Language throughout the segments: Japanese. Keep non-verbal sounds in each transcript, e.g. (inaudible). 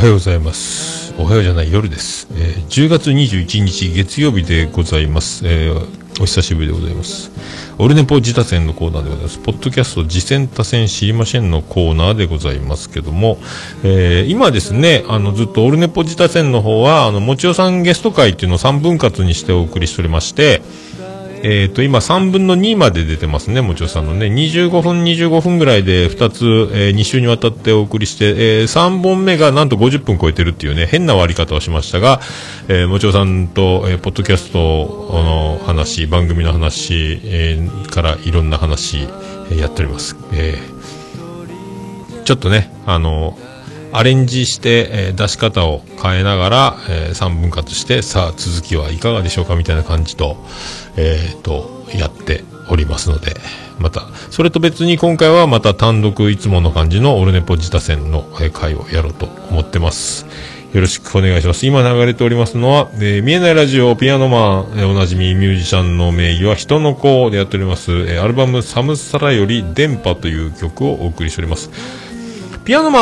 はようございます。おはようじゃない夜です、えー、10月21日月曜日でございます、えー、お久しぶりでございます。オルネポ自他戦のコーナーでございます。ポッドキャスト次戦他戦知りませんのコーナーでございますけども、えー、今ですねあのずっとオルネポ自他戦の方はあのもちおさんゲスト会っていうのを3分割にしてお送りしておりましてえっ、ー、と、今3分の2まで出てますね、もちろさんのね。25分、25分ぐらいで2つ、えー、2週にわたってお送りして、えー、3本目がなんと50分超えてるっていうね、変な割り方をしましたが、えー、もちろさんと、えー、ポッドキャストの話、番組の話、えー、からいろんな話、えー、やっております。えー、ちょっとね、あのアレンジして、え、出し方を変えながら、え、3分割して、さあ続きはいかがでしょうかみたいな感じと、えー、と、やっておりますので、また、それと別に今回はまた単独いつもの感じのオルネポ自他戦の回をやろうと思ってます。よろしくお願いします。今流れておりますのは、えー、見えないラジオ、ピアノマン、えー、おなじみミュージシャンの名義は人の子でやっております、えー、アルバムサムサラより電波という曲をお送りしております。ピアノマ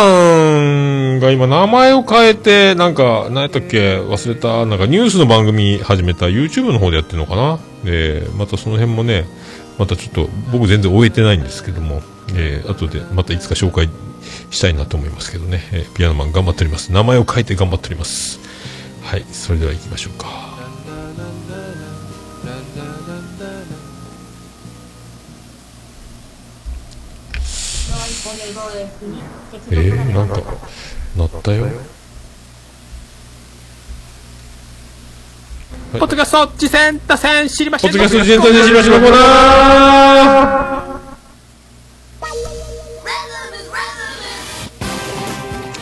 ンが今名前を変えて、なんか、何やったっけ？忘れた、なんかニュースの番組始めた YouTube の方でやってるのかな？えー、またその辺もね、またちょっと僕全然終えてないんですけども、えー、後でまたいつか紹介したいなと思いますけどね、えー、ピアノマン頑張っております。名前を変えて頑張っております。はい、それでは行きましょうか。えー、なんか、なったよ。ポッドキャスト、次戦、打線、知りましょう。ポッドキャスト、次戦、打線、知りましょうコーナー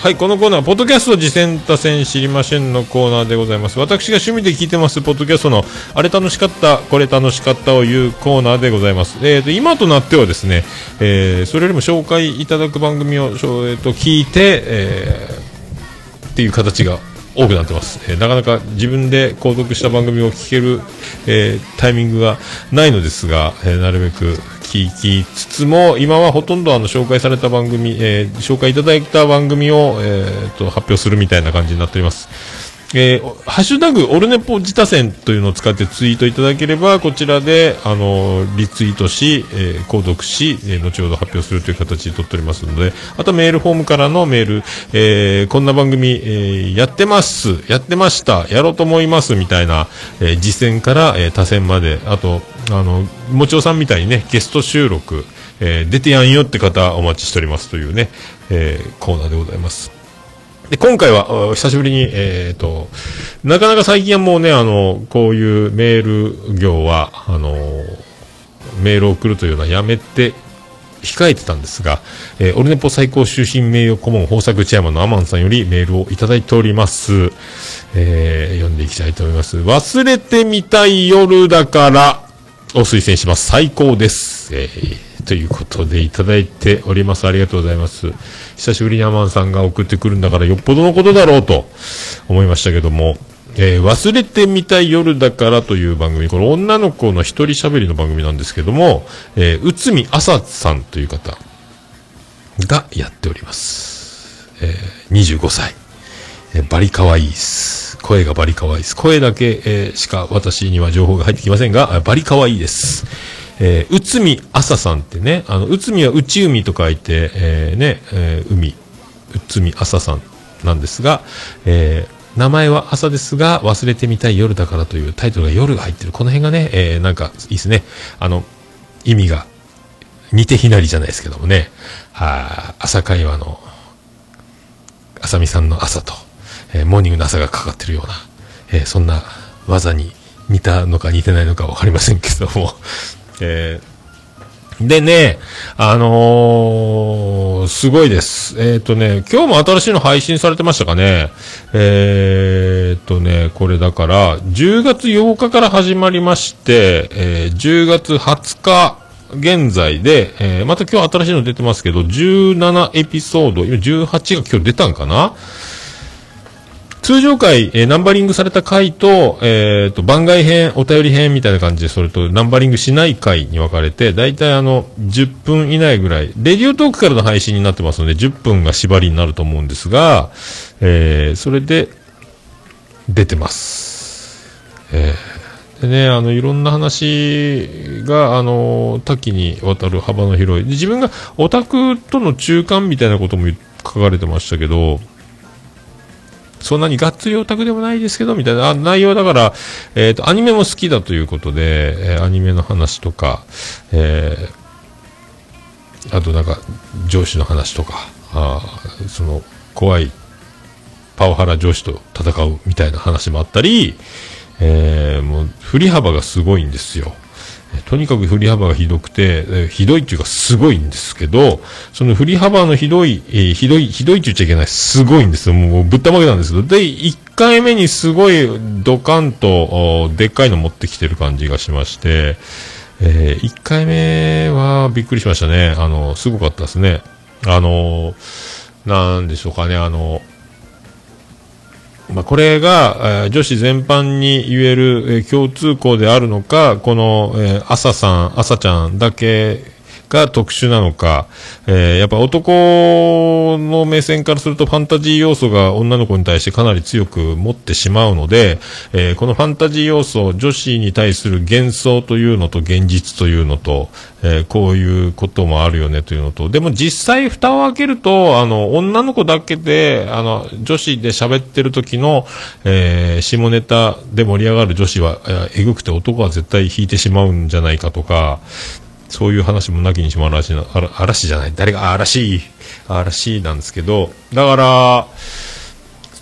はい、このコーナーは、ポッドキャスト、次戦、打線、知りませんのコーナーでございます。私が趣味で聞いてます、ポッドキャストの、あれ楽しかった、これ楽しかったを言うコーナーでございます。えっ、ー、と、今となってはですね、えー、それよりも紹介いただく番組を、えー、と聞いて、えー、っていう形が多くなってます、えー、なかなか自分で購読した番組を聞ける、えー、タイミングがないのですが、えー、なるべく聞きつつも今はほとんどあの紹介された番組、え紹介いただいた番組を、えーと発表するみたいな感じになっております。えー、ハッシュタグ、オルネポ自他戦というのを使ってツイートいただければ、こちらで、あの、リツイートし、えー、購読し、えー、後ほど発表するという形にとっておりますので、あとメールフォームからのメール、えー、こんな番組、えー、やってます、やってました、やろうと思います、みたいな、えー、実践から、えー、他戦まで、あと、あの、もちおさんみたいにね、ゲスト収録、えー、出てやんよって方お待ちしておりますというね、えー、コーナーでございます。で、今回は、久しぶりに、えっ、ー、と、なかなか最近はもうね、あの、こういうメール業は、あの、メールを送るというのはやめて、控えてたんですが、えー、オルネポ最高終身名誉顧問豊作チェアマンのアマンさんよりメールをいただいております。えー、読んでいきたいと思います。忘れてみたい夜だから、を推薦します。最高です。えー、ということでいただいております。ありがとうございます。久しぶりにアマンさんが送ってくるんだからよっぽどのことだろうと思いましたけども、えー、忘れてみたい夜だからという番組、この女の子の一人喋りの番組なんですけども、えー、内海朝さんという方がやっております。えー、25歳。えー、バリ可愛いです。声がバリ可愛いです。声だけ、えー、しか私には情報が入ってきませんが、バリ可愛いです。えー、内海朝さんってね、あの、内海は内海と書いて、えー、ね、えー、海、内海朝さんなんですが、えー、名前は朝ですが、忘れてみたい夜だからというタイトルが夜が入ってる。この辺がね、えー、なんかいいですね。あの、意味が似て非なりじゃないですけどもね。は朝会話の、あさみさんの朝と、えー、モーニングの朝がかかってるような、えー、そんな技に似たのか似てないのかわかりませんけども、えー、でね、あのー、すごいです。えっ、ー、とね、今日も新しいの配信されてましたかね。えっ、とね、これだから、10月8日から始まりまして、え、10月20日、現在で、えー、また今日新しいの出てますけど、17エピソード、今18が今日出たんかな？通常回、えーナンバリングされた回と、えっ、と、番外編、お便り編みたいな感じで、それとナンバリングしない回に分かれて、だいたいあの、10分以内ぐらい、レディオトークからの配信になってますので、10分が縛りになると思うんですが、えーそれで、出てます。えーでね、あの、いろんな話が、あの、多岐にわたる幅の広い。で自分がオタクとの中間みたいなことも書かれてましたけど、そんなにがっつりオタクでもないですけど、みたいな、内容だから、えっ、と、アニメも好きだということで、えーアニメの話とか、えーあとなんか、上司の話とか、あその、怖いパワハラ上司と戦うみたいな話もあったり、えーもう振り幅がすごいんですよ。とにかく振り幅がひどくて、えーひどいっていうかすごいんですけど、その振り幅のひどい、えーひどい、ひどいって言っちゃいけない、すごいんですよ。もうぶったまげなんですけど、で、1回目にすごいドカンと、でっかいの持ってきてる感じがしまして、え1回目はびっくりしましたね。あの、すごかったですね。あの、なんでしょうかね、あの、まあ、これが、えー女子全般に言える、えー共通項であるのか、この、えー朝さん、朝ちゃんだけが特殊なのか、えーやっぱ男の目線からするとファンタジー要素が女の子に対してかなり強く持ってしまうので、えーこのファンタジー要素、女子に対する幻想というのと現実というのと、えーこういうこともあるよねというのと、でも実際蓋を開けると、あの、女の子だけで、あの、女子で喋ってる時の、えー下ネタで盛り上がる女子は、えーえぐくて男は絶対引いてしまうんじゃないかとか、そういう話もなきにしもあらしな、あら嵐じゃない、誰が、あ嵐、嵐なんですけど、だか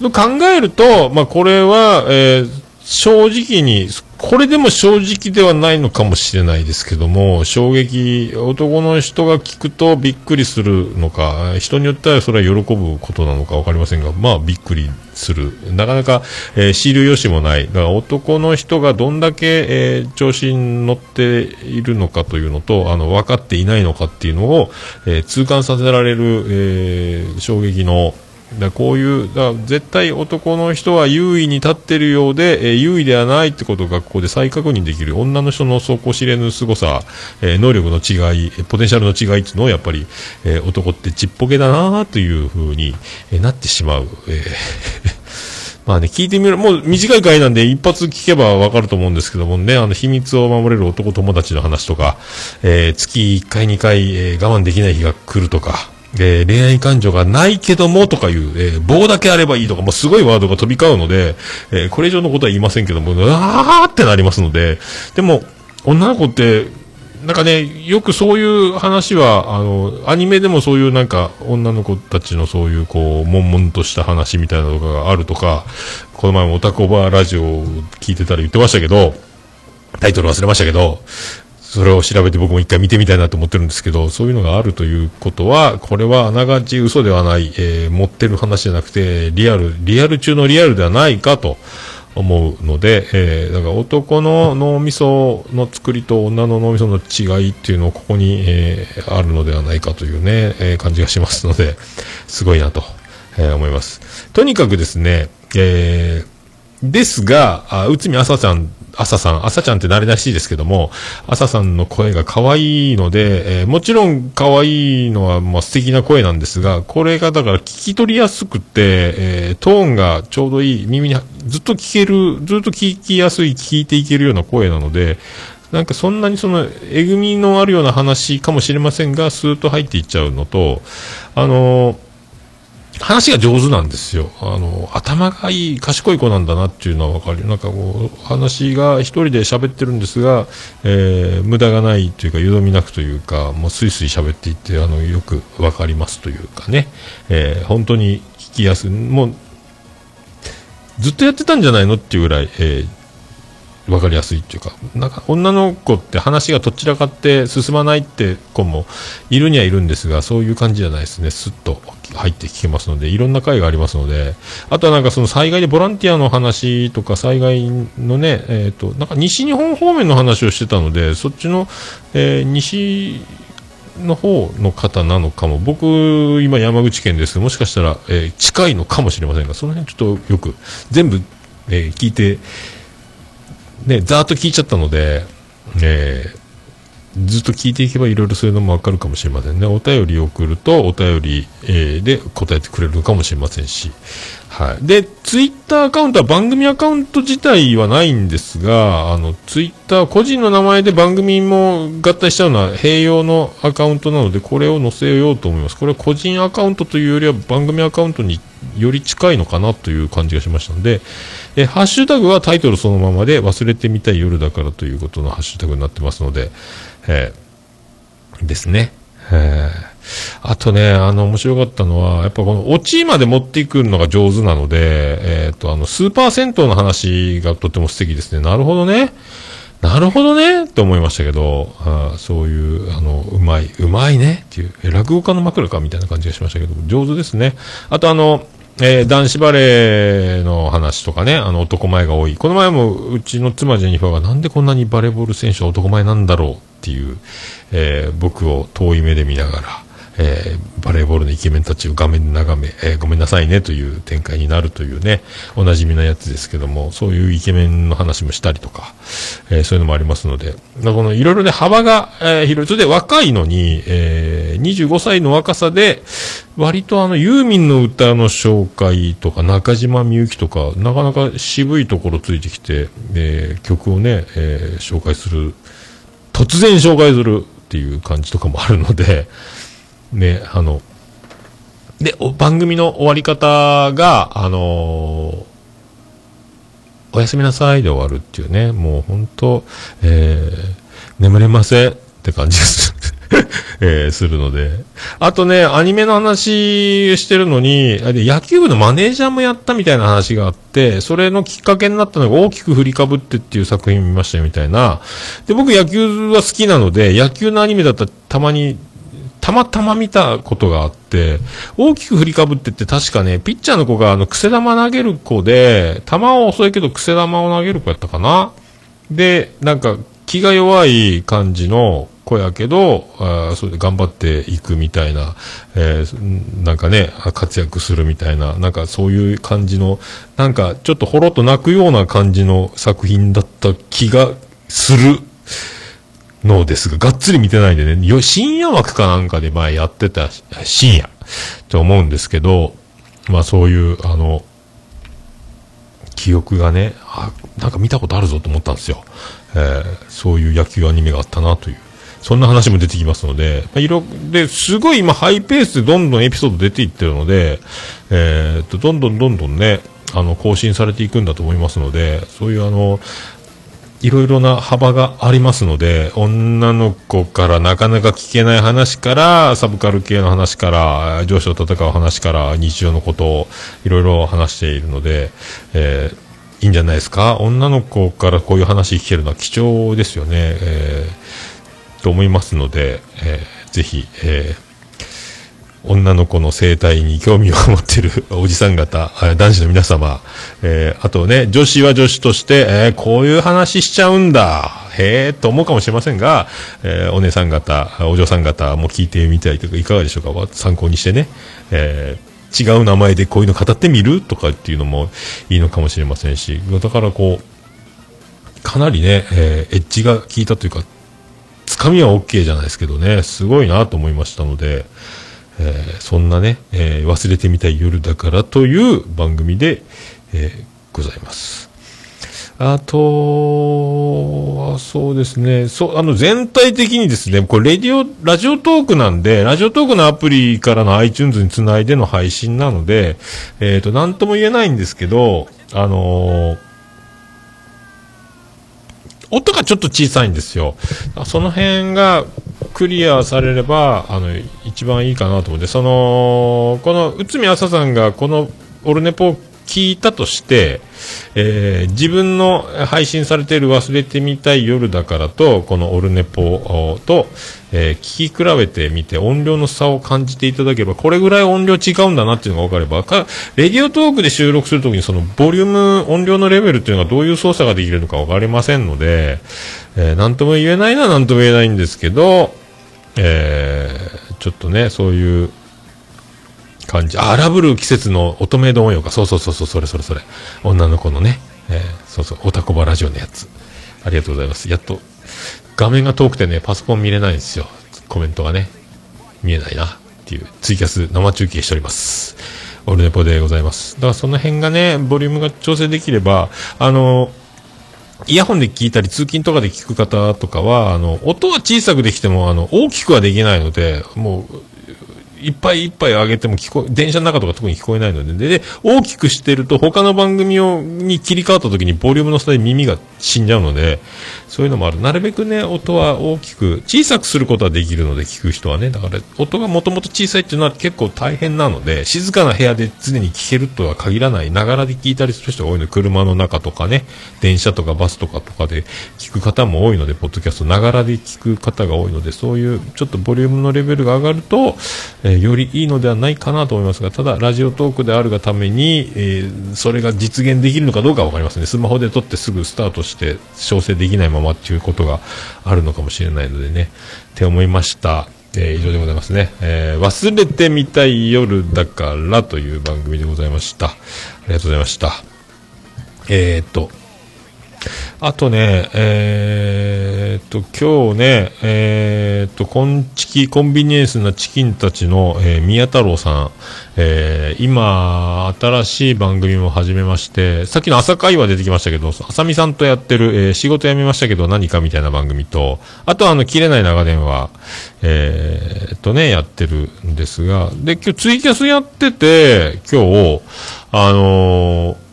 ら、考えると、まあ、これは、えー正直に、これでも正直ではないのかもしれないですけども、衝撃、男の人が聞くとびっくりするのか、人によってはそれは喜ぶことなのかわかりませんが、まあびっくりする。なかなか、えー、知る由もない。だから男の人がどんだけ、えー調子に乗っているのかというのと、あの、分かっていないのかっていうのを、えー痛感させられる、えー衝撃の、だこういう、だ絶対男の人は優位に立ってるようで、えー優位ではないってことがここで再確認できる女の人の底知れぬ凄さ、えー能力の違い、ポテンシャルの違いっていうのをやっぱり、えー男ってちっぽけだなというふうに、えなってしまう。えー (laughs) まあね、聞いてみる、もう短い回なんで一発聞けばわかると思うんですけどもね、あの、秘密を守れる男友達の話とか、えー月1回2回、えー我慢できない日が来るとか、えー恋愛感情がないけどもとかいう、えー棒だけあればいいとか、もうすごいワードが飛び交うので、えーこれ以上のことは言いませんけども、うわーってなりますので、でも、女の子って、なんかね、よくそういう話は、あの、アニメでもそういうなんか、女の子たちのそういう、こう、悶々とした話みたいなのがあるとか、この前もオタコバラジオを聞いてたら言ってましたけど、タイトル忘れましたけど、それを調べて僕も一回見てみたいなと思ってるんですけど、そういうのがあるということは、これはあながち嘘ではない、えー持ってる話じゃなくて、リアル、リアル中のリアルではないかと思うので、えーだから男の脳みその作りと女の脳みその違いっていうのをここに、えーあるのではないかというね、えー感じがしますので、すごいなと、えー思います。とにかくですね、えーですが、内海朝ちゃん、朝さん、朝ちゃんって慣れらしいですけども、朝さんの声が可愛いので、えーもちろん可愛いのは、まあ、素敵な声なんですが、これがだから聞き取りやすくて、えートーンがちょうどいい、耳にずっと聞ける、ずっと聞きやすい、聞いていけるような声なので、なんかそんなにその、えぐみのあるような話かもしれませんが、スーッと入っていっちゃうのと、あのー話が上手なんですよ。あの、頭がいい、賢い子なんだなっていうのはわかる。なんかこう、話が一人で喋ってるんですが、えー無駄がないというか、よどみなくというか、もうスイスイ喋っていって、あの、よくわかりますというかね、えー本当に聞きやすい。もう、ずっとやってたんじゃないのっていうぐらい、えーわかりやすいっていうか、なんか女の子って話がどちらかって進まないって子もいるにはいるんですが、そういう感じじゃないですね。スッと入って聞けますので、いろんな回がありますので、あとはなんかその災害でボランティアの話とか災害のね、えっ、と、なんか西日本方面の話をしてたので、そっちの、えー西の方の方なのかも。僕、今山口県ですもしかしたら、えー近いのかもしれませんが、その辺ちょっとよく、全部、えー聞いて、ね、ざーっと聞いちゃったので、えーずっと聞いていけばいろいろそういうのもわかるかもしれませんね。お便りを送ると、お便り、えで答えてくれるのかもしれませんし。はい。で、ツイッターアカウントは番組アカウント自体はないんですが、あの、ツイッター、個人の名前で番組も合体しちゃうのは併用のアカウントなので、これを載せようと思います。これは個人アカウントというよりは番組アカウントにより近いのかなという感じがしましたので、えハッシュタグはタイトルそのままで忘れてみたい夜だからということのハッシュタグになってますので、えーですね。えーあとね、あの、面白かったのは、やっぱこの、オチまで持っていくのが上手なので、えっ、と、あの、スーパー銭湯の話がとても素敵ですね。なるほどね。なるほどねって思いましたけど、あそういう、あの、うまい、うまいねっていう、え落語家の枕かみたいな感じがしましたけど、上手ですね。あとあの、えー男子バレーの話とかね、あの男前が多い。この前もうちの妻ジェニファーがなんでこんなにバレーボール選手は男前なんだろうっていう、えー僕を遠い目で見ながら、えーバレーボールのイケメンたちを画面で眺め、えーごめんなさいねという展開になるというね、おなじみのやつですけども、そういうイケメンの話もしたりとか、えーそういうのもありますので、このいろいろね、幅が、え広い。それで若いのに、えー25歳の若さで、割とあの、ユーミンの歌の紹介とか、中島みゆきとか、なかなか渋いところついてきて、え曲をね、え紹介する、突然紹介するっていう感じとかもあるので、ね、あの、で、番組の終わり方が、あのーおやすみなさいで終わるっていうね、もう本当、えー眠れませんって感じです。(laughs) えーするので。あとね、アニメの話してるのに、あで野球部のマネージャーもやったみたいな話があって、それのきっかけになったのが大きく振りかぶってっていう作品見ましたよみたいな。で、僕野球は好きなので、野球のアニメだったらたまにたまたま見たことがあって、大きく振りかぶってって確かね、ピッチャーの子があの、癖玉投げる子で、球は遅いけど癖玉を投げる子やったかなで、なんか、気が弱い感じの子やけど、あそれで頑張っていくみたいな、えーなんかね、活躍するみたいな、なんかそういう感じの、なんかちょっとほろっと泣くような感じの作品だった気がする。のですが、がっつり見てないんでね、よ深夜枠かなんかで前やってた、深夜と思うんですけど、まあそういう、あの、記憶がね、あ、なんか見たことあるぞと思ったんですよ。えーそういう野球アニメがあったなという。そんな話も出てきますので、まあ、いろ、で、すごい今ハイペースでどんどんエピソード出ていってるので、えーっと、どんどんどんどんね、あの、更新されていくんだと思いますので、そういうあの、いろいろな幅がありますので、女の子からなかなか聞けない話から、サブカル系の話から、上司と戦う話から、日常のことをいろいろ話しているので、えーいいんじゃないですか？女の子からこういう話聞けるのは貴重ですよね。えーと思いますので、えーぜひ、えー女の子の生態に興味を持ってる (laughs) おじさん方、男子の皆様、えーあとね、女子は女子として、えーこういう話しちゃうんだ、へえと思うかもしれませんが、えーお姉さん方、お嬢さん方も聞いてみたいといか、いかがでしょうか？参考にしてね、えー違う名前でこういうの語ってみるとかっていうのもいいのかもしれませんし、だからこう、かなりね、えーエッジが効いたというか、つかみは OK じゃないですけどね、すごいなと思いましたので、えーそんなね、えー忘れてみたい夜だからという番組で、えーございます。あとは、そうですね、そう、あの、全体的にですね、これ、レディオ、ラジオトークなんで、ラジオトークのアプリからの iTunes につないでの配信なので、えっ、と、なんとも言えないんですけど、あのー音がちょっと小さいんですよ。その辺がクリアされれば、あの、一番いいかなと思って、その、この、内海朝さんがこのオルネポー聞いたとして、えー自分の配信されている忘れてみたい夜だからと、このオルネポと、えー聞き比べてみて音量の差を感じていただければ、これぐらい音量違うんだなっていうのが分かれば、かレディオトークで収録するときにそのボリューム、音量のレベルっていうのがどういう操作ができるのか分かりませんので、えーなんとも言えないのはなんとも言えないんですけど、えー、ちょっとね、そういう感じ。あ、荒ぶる季節の乙女丼よか。そうそうそうそう、それそれそれ。女の子のね、えー、そうそう、おたこばラジオのやつ。ありがとうございます。やっと、画面が遠くてね、パソコン見れないんですよ。コメントがね。見えないな。っていう、ツイキャス生中継しております。オルネポでございます。だからその辺がね、ボリュームが調整できれば、あの、イヤホンで聞いたり通勤とかで聞く方とかは、あの、音は小さくできても、あの、大きくはできないので、もう、いっぱいいっぱい上げても聞こえ、電車の中とか特に聞こえないので、で、で大きくしてると他の番組を、に切り替わった時にボリュームの差で耳が死んじゃうので、そういうのもある。なるべくね、音は大きく、小さくすることはできるので、聞く人はね。だから、音がもともと小さいっていうのは結構大変なので、静かな部屋で常に聞けるとは限らない、ながらで聞いたりする人が多いので、車の中とかね、電車とかバスとかとかで聞く方も多いので、ポッドキャストながらで聞く方が多いので、そういうちょっとボリュームのレベルが上がると、え、えよりいいのではないかなと思いますが、ただ、ラジオトークであるがために、えー、それが実現できるのかどうかわかりますね。スマホで撮ってすぐスタートして、調整できないままっていうことがあるのかもしれないのでね、って思いました。えー、以上でございますね。えー、忘れてみたい夜だからという番組でございました。ありがとうございました。えー、っと、あとね、えー、っと、今日ね、えー、っと、コンチキ、コンビニエンスなチキンたちの、えー、宮太郎さん、えー、今、新しい番組も始めまして、さっきの朝会話出てきましたけど、浅見さんとやってる、えー、仕事辞めましたけど何かみたいな番組と、あとあの、切れない長電話、えー、っとね、やってるんですが、で、今日ツイキャスやってて、今日、あのー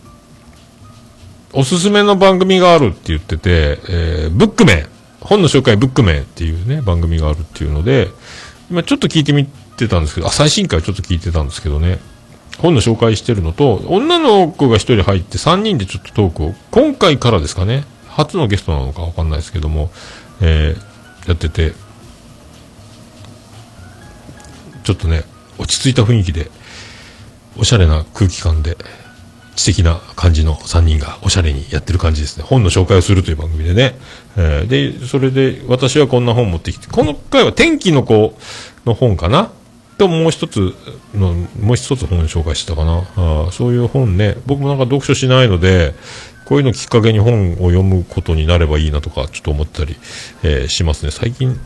おすすめの番組があるって言ってて、えー、ブックメン、本の紹介ブックメンっていうね、番組があるっていうので、今ちょっと聞いてみてたんですけど、あ、最新回ちょっと聞いてたんですけどね、本の紹介してるのと、女の子が1人入って3人でちょっとトークを、今回からですかね、初のゲストなのかわかんないですけども、えー、やってて、ちょっとね、落ち着いた雰囲気で、おしゃれな空気感で、知的な感じの3人がおしゃれにやってる感じですね。本の紹介をするという番組でね。えー、で、それで私はこんな本持ってきて、この回は天気の子の本かな？ともう一つの、もう一つ本紹介してたかな？あそういう本ね、僕もなんか読書しないので、こういうのきっかけに本を読むことになればいいなとか、ちょっと思ったり、えー、しますね。最近、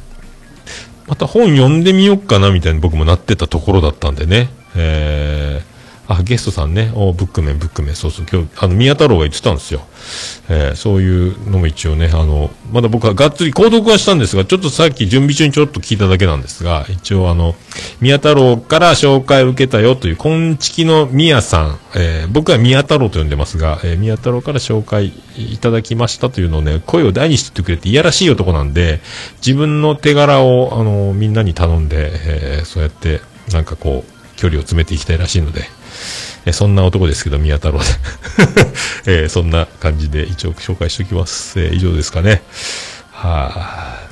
また本読んでみようかなみたいに僕もなってたところだったんでね。えーあ、ゲストさんね。おブックメン、ブックメン。そうそう。今日、あの、宮太郎が言ってたんですよ。えー、そういうのも一応ね、あの、まだ僕はがっつり購読はしたんですが、ちょっとさっき準備中にちょっと聞いただけなんですが、一応あの、宮太郎から紹介を受けたよという、昆虫の宮さん、えー、僕は宮太郎と呼んでますが、えー、宮太郎から紹介いただきましたというのをね、声を大にしてってくれていやらしい男なんで、自分の手柄を、あの、みんなに頼んで、えー、そうやって、なんかこう、距離を詰めていきたいらしいので、えそんな男ですけど、宮太郎で (laughs) え、そんな感じで一応紹介しておきます。え、以上ですかね。はあ。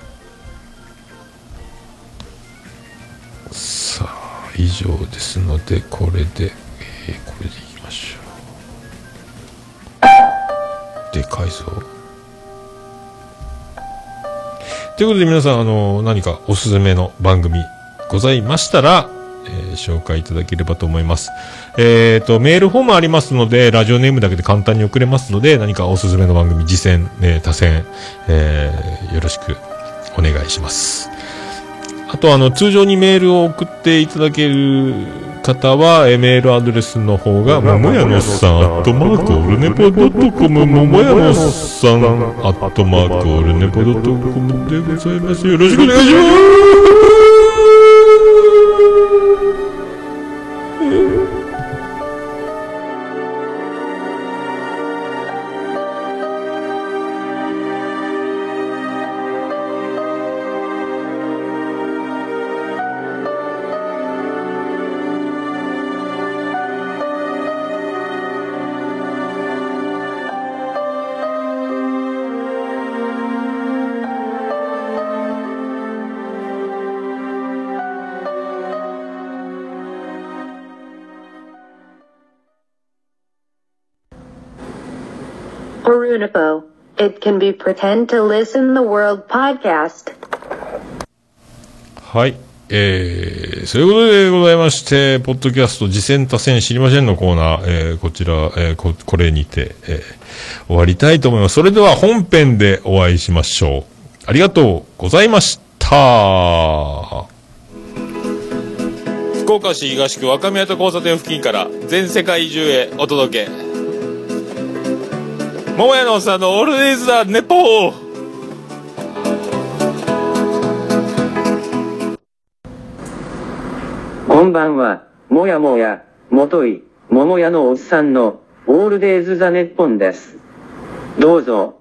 さあ、以上ですので、これで、え、これでいきましょう。でかいぞ。ということで皆さん、あの、何かおすすめの番組ございましたら、えー、紹介いただければと思います。えっ、ー、と、メールフォームありますので、ラジオネームだけで簡単に送れますので、何かおすすめの番組、次戦、えー、他戦、えー、よろしくお願いします。あと、あの、通常にメールを送っていただける方は、えメールアドレスの方が、ももやのさん、アットマークオルネポドットコム、ももやのさん、アットマークオルネポドットコムでございます。よろしくお願いします Unipo. It can be pretend to listen the world podcast. はい。えー、そういうことでございまして、ポッドキャスト、次戦多戦知りませんのコーナー、えー、こちら、えー、こ、これにて、えー、終わりたいと思います。それでは本編でお会いしましょう。ありがとうございました。福岡市東区若宮と交差点付近から全世界中へお届け。桃屋のさんのオールデイズザ、ネポー。こんばんは、もやもや、もとい、桃屋のおっさんの、オールデイズ・ザ・ネッポンです。どうぞ、